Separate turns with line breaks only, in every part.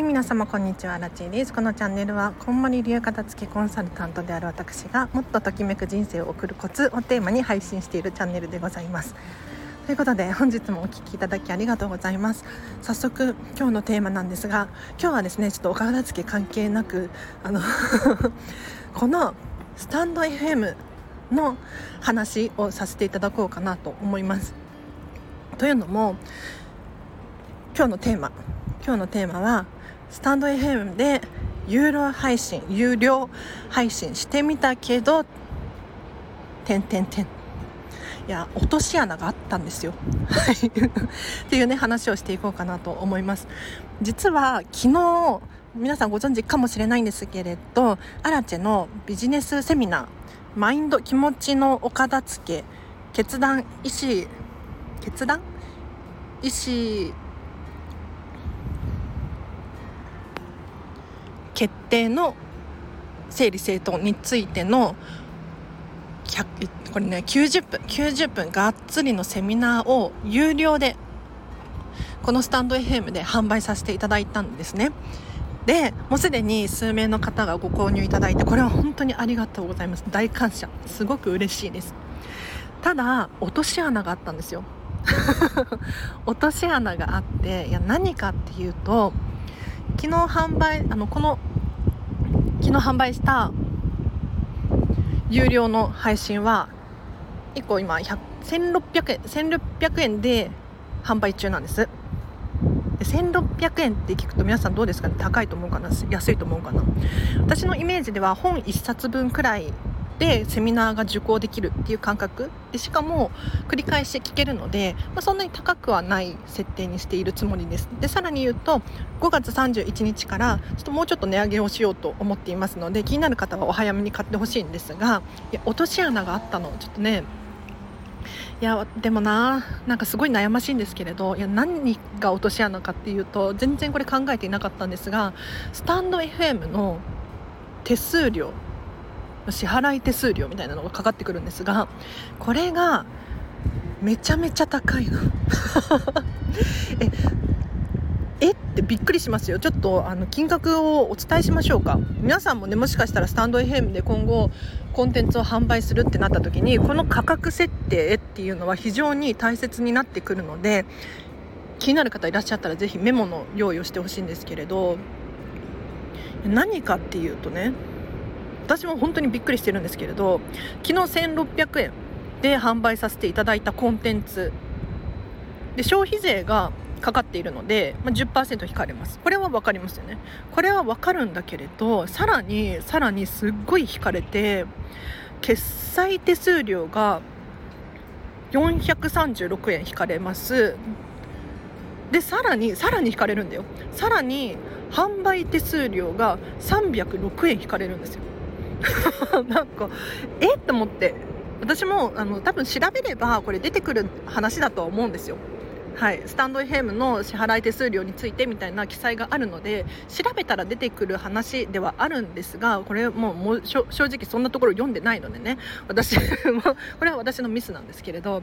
はい皆様こんにちはラチーです。このチャンネルはこんまり流片付けコンサルタントである私がもっとときめく人生を送るコツをテーマに配信しているチャンネルでございます。ということで本日もお聴きいただきありがとうございます。早速今日のテーマなんですが今日はですねちょっとお片付け関係なくあの このスタンド FM の話をさせていただこうかなと思います。というのも今日のテーマ今日のテーマはスタンド FM で有料配信有料配信してみたけどてんてんてん。いや落とし穴があったんですよ。はい。っていうね話をしていこうかなと思います。実は昨日皆さんご存知かもしれないんですけれどアラチェのビジネスセミナーマインド気持ちのお片付け決断意思決断？意思決定の整理整頓についてのこれね90分90分がっつりのセミナーを有料でこのスタンド FM で販売させていただいたんですね。でもうすでに数名の方がご購入いただいてこれは本当にありがとうございます。大感謝。すごく嬉しいです。ただ落とし穴があったんですよ。落とし穴があっていや何かっていうと昨日販売あのこの昨日販売した有料の配信は1個今1600円1600円で販売中なんです。1600円って聞くと皆さんどうですかね？高いと思うかな？安いと思うかな？私のイメージでは本1冊分くらいでセミナーが受講できるっていう感覚。でしかも繰り返し聞けるので、まあ、そんなに高くはない設定にしているつもりです。でさらに言うと5月31日からちょっともうちょっと値上げをしようと思っていますので気になる方はお早めに買ってほしいんですがいや落とし穴があったの。ちょっとねいやでもななんかすごい悩ましいんですけれどいや何が落とし穴かっていうと全然これ考えていなかったんですがスタンド FM の手数料支払い手数料みたいなのがかかってくるんですがこれがめちゃめちゃ高いの。ええってびっくりしますよ。ちょっとあの金額をお伝えしましょうか。皆さんもねもしかしたらスタンド FM で今後コンテンツを販売するってなった時にこの価格設定っていうのは非常に大切になってくるので気になる方いらっしゃったら是非メモの用意をしてほしいんですけれど何かっていうとね私も本当にびっくりしてるんですけれど昨日1600円で販売させていただいたコンテンツ。で消費税がかかっているので、まあ、10%引かれます。これは分かりますよね。これは分かるんだけれどさらにさらにすっごい引かれて決済手数料が436円引かれます。でさらにさらに引かれるんだよ。さらに販売手数料が306円引かれるんですよ。なんかえ？って思って。私もあの多分調べればこれ出てくる話だとは思うんですよ。はい、スタンド FM の支払い手数料についてみたいな記載があるので調べたら出てくる話ではあるんですがこれもうもう正直そんなところ読んでないのでね。私 これは私のミスなんですけれど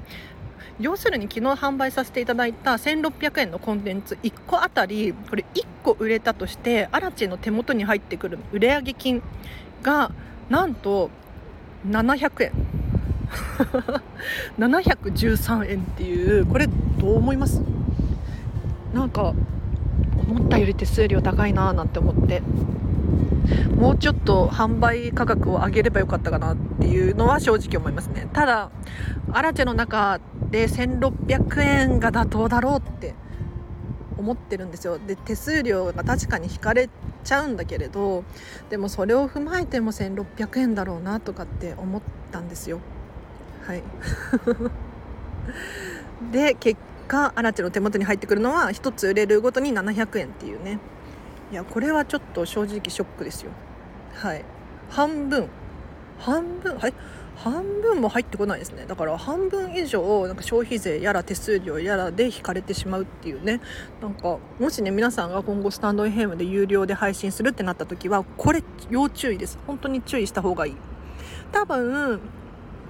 要するに昨日販売させていただいた1600円のコンテンツ1個あたりこれ1個売れたとしてアラチの手元に入ってくる売上金。がなんと700円。713円っていうこれどう思います？なんか思ったより手数料高いなーなんて思って。もうちょっと販売価格を上げればよかったかなっていうのは正直思いますね。ただアラチェの中で1600円が妥当だろうって思ってるんですよ。で手数料が確かに引かれちゃうんだけれどでもそれを踏まえても1600円だろうなとかって思ったんですよ。はい。で結果アラチの手元に入ってくるのは1つ売れるごとに700円っていうね。いやこれはちょっと正直ショックですよ。はい。半分。半分はい半分も入ってこないですね。だから半分以上なんか消費税やら手数料やらで引かれてしまうっていうね。なんかもしね皆さんが今後スタンド FM で有料で配信するってなった時はこれ要注意です。本当に注意した方がいい。多分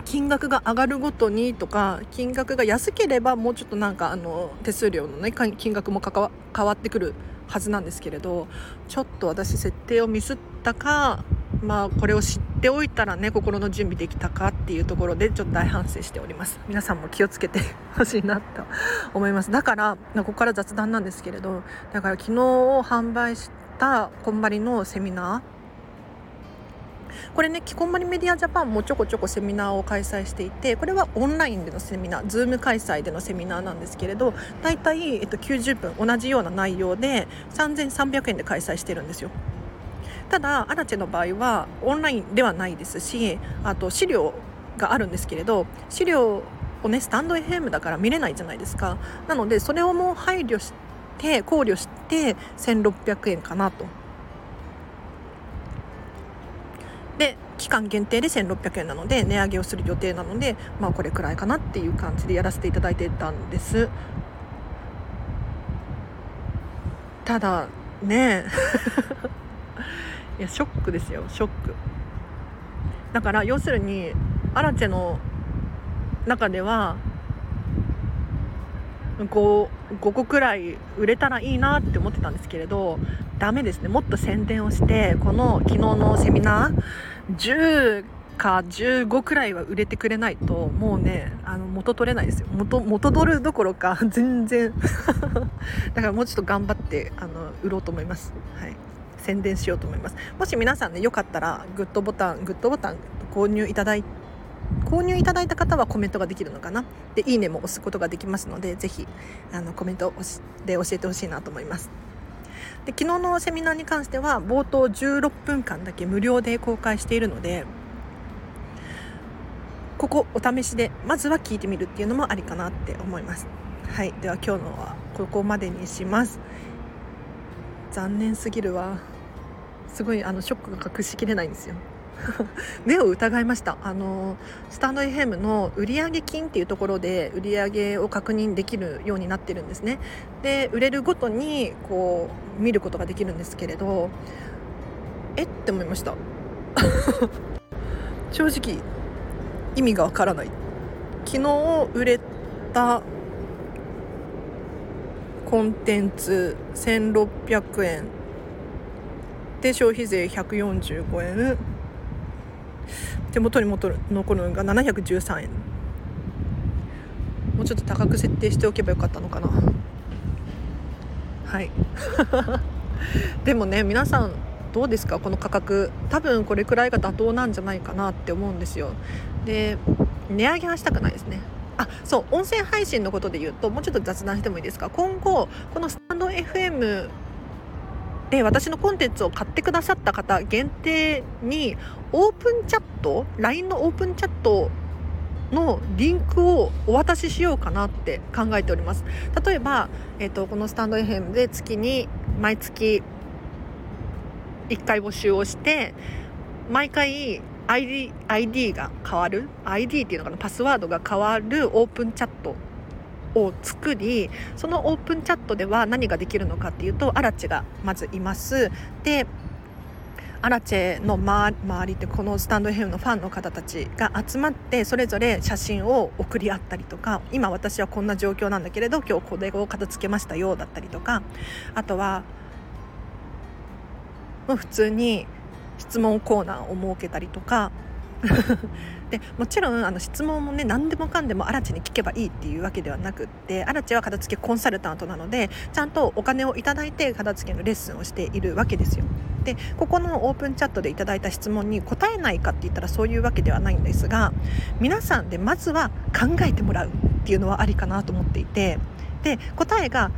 金額が上がるごとにとか金額が安ければもうちょっとなんかあの手数料のね金額も変わってくるはずなんですけれどちょっと私設定をミスったかまあこれを知っておいたらね心の準備できたかっていうところでちょっと大反省しております。皆さんも気をつけてほしいなと思います。だからここから雑談なんですけれどだから昨日販売したこんまりのセミナーこれねキコンマリメディアジャパンもちょこちょこセミナーを開催していてこれはオンラインでのセミナーズーム開催でのセミナーなんですけれど大体、えっと、90分同じような内容で3300円で開催してるんですよ。ただアラチェの場合はオンラインではないですしあと資料があるんですけれど資料をねスタンド FM だから見れないじゃないですか。なのでそれをもう配慮して考慮して1600円かなと。で期間限定で1600円なので値上げをする予定なのでまあこれくらいかなっていう感じでやらせていただいてたんです。ただね。いやショックですよ。ショック。だから要するにアラチェの中では 5, 個くらい売れたらいいなって思ってたんですけれどダメですね。もっと宣伝をしてこの昨日のセミナー10か15くらいは売れてくれないともうねあの元取れないですよ。元元取るどころか全然。だからもうちょっと頑張ってあの売ろうと思います、はい、宣伝しようと思います。もし皆さんねよかったらグッドボタングッドボタン購入いただいて購入いただいた方はコメントができるのかな。でいいねも押すことができますのでぜひあのコメントで教えてほしいなと思います。で昨日のセミナーに関しては冒頭16分間だけ無料で公開しているのでここお試しでまずは聞いてみるっていうのもありかなって思います。はい。では今日のはここまでにします。残念すぎるわ。すごいあのショックが隠しきれないんですよ。目を疑いました。あのスタンド FM の売上金っていうところで売上を確認できるようになってるんですね。で売れるごとにこう見ることができるんですけれどえって思いました。正直意味がわからない。昨日売れたコンテンツ1600円。で消費税145円。手元に残る残るのが713円。もうちょっと高く設定しておけばよかったのかな。はい。でもね皆さんどうですか？この価格。多分これくらいが妥当なんじゃないかなって思うんですよ。で値上げはしたくないですね。あそう音声配信のことで言うともうちょっと雑談してもいいですか？今後このスタンド FM で私のコンテンツを買ってくださった方限定にオープンチャット LINE のオープンチャットのリンクをお渡ししようかなって考えております。例えば、えーと、このスタンド FM で月に毎月1回募集をして毎回 ID, ID が変わる？ID っていうのかな？パスワードが変わるオープンチャットを作りそのオープンチャットでは何ができるのかっていうとアラチェがまずいます。でアラチェの周りってこのスタンド FM のファンの方たちが集まってそれぞれ写真を送り合ったりとか今私はこんな状況なんだけれど今日これを片付けましたよだったりとかあとは普通に質問コーナーを設けたりとか でもちろんあの質問もね何でもかんでもアラチに聞けばいいっていうわけではなくってアラチは片付けコンサルタントなのでちゃんとお金をいただいて片付けのレッスンをしているわけですよ。でここのオープンチャットでいただいた質問に答えないかって言ったらそういうわけではないんですが皆さんでまずは考えてもらうっていうのはありかなと思っていてで答えが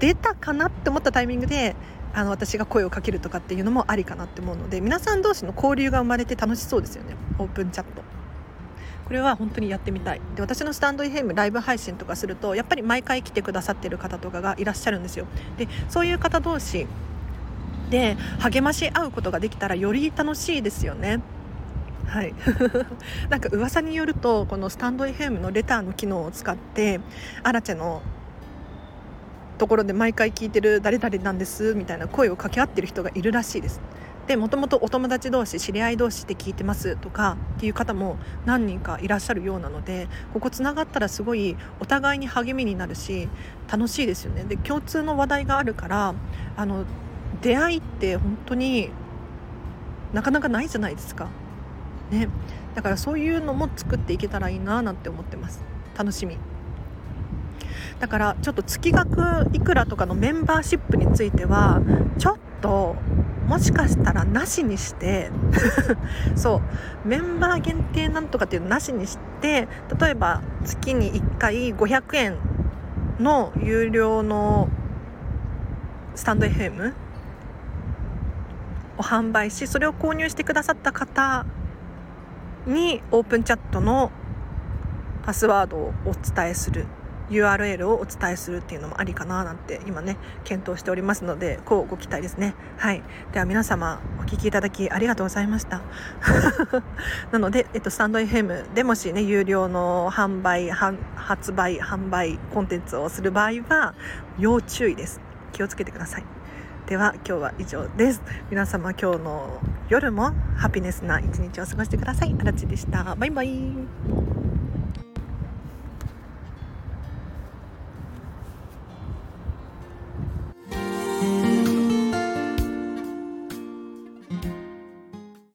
出たかなって思ったタイミングであの私が声をかけるとかっていうのもありかなって思うので皆さん同士の交流が生まれて楽しそうですよね。オープンチャット。これは本当にやってみたい。で私のスタンド FM ライブ配信とかするとやっぱり毎回来てくださってる方とかがいらっしゃるんですよ。でそういう方同士で励まし合うことができたらより楽しいですよね。はい。なんか噂によるとこのスタンド FM のレターの機能を使ってアラチェのところで毎回聞いてる誰々なんですみたいな声を掛け合ってる人がいるらしいです。でもともとお友達同士知り合い同士で聞いてますとかっていう方も何人かいらっしゃるようなのでここつながったらすごいお互いに励みになるし楽しいですよね。で共通の話題があるからあの出会いって本当になかなかないじゃないですか。ね、だからそういうのも作っていけたらいいななんて思ってます。楽しみ。だからちょっと月額いくらとかのメンバーシップについてはちょっともしかしたらなしにして そうメンバー限定なんとかっていうのなしにして例えば月に1回500円の有料のスタンド FM を販売しそれを購入してくださった方にオープンチャットのパスワードをお伝えする。URL をお伝えするっていうのもありかななんて今ね検討しておりますのでこうご期待ですね。はい。では皆様お聴きいただきありがとうございました。なので、えっと、スタンド FM でもしね有料の販売発売販売コンテンツをする場合は要注意です。気をつけてください。では今日は以上です。皆様今日の夜もハピネスな一日を過ごしてください。あらちでした。バイバイ。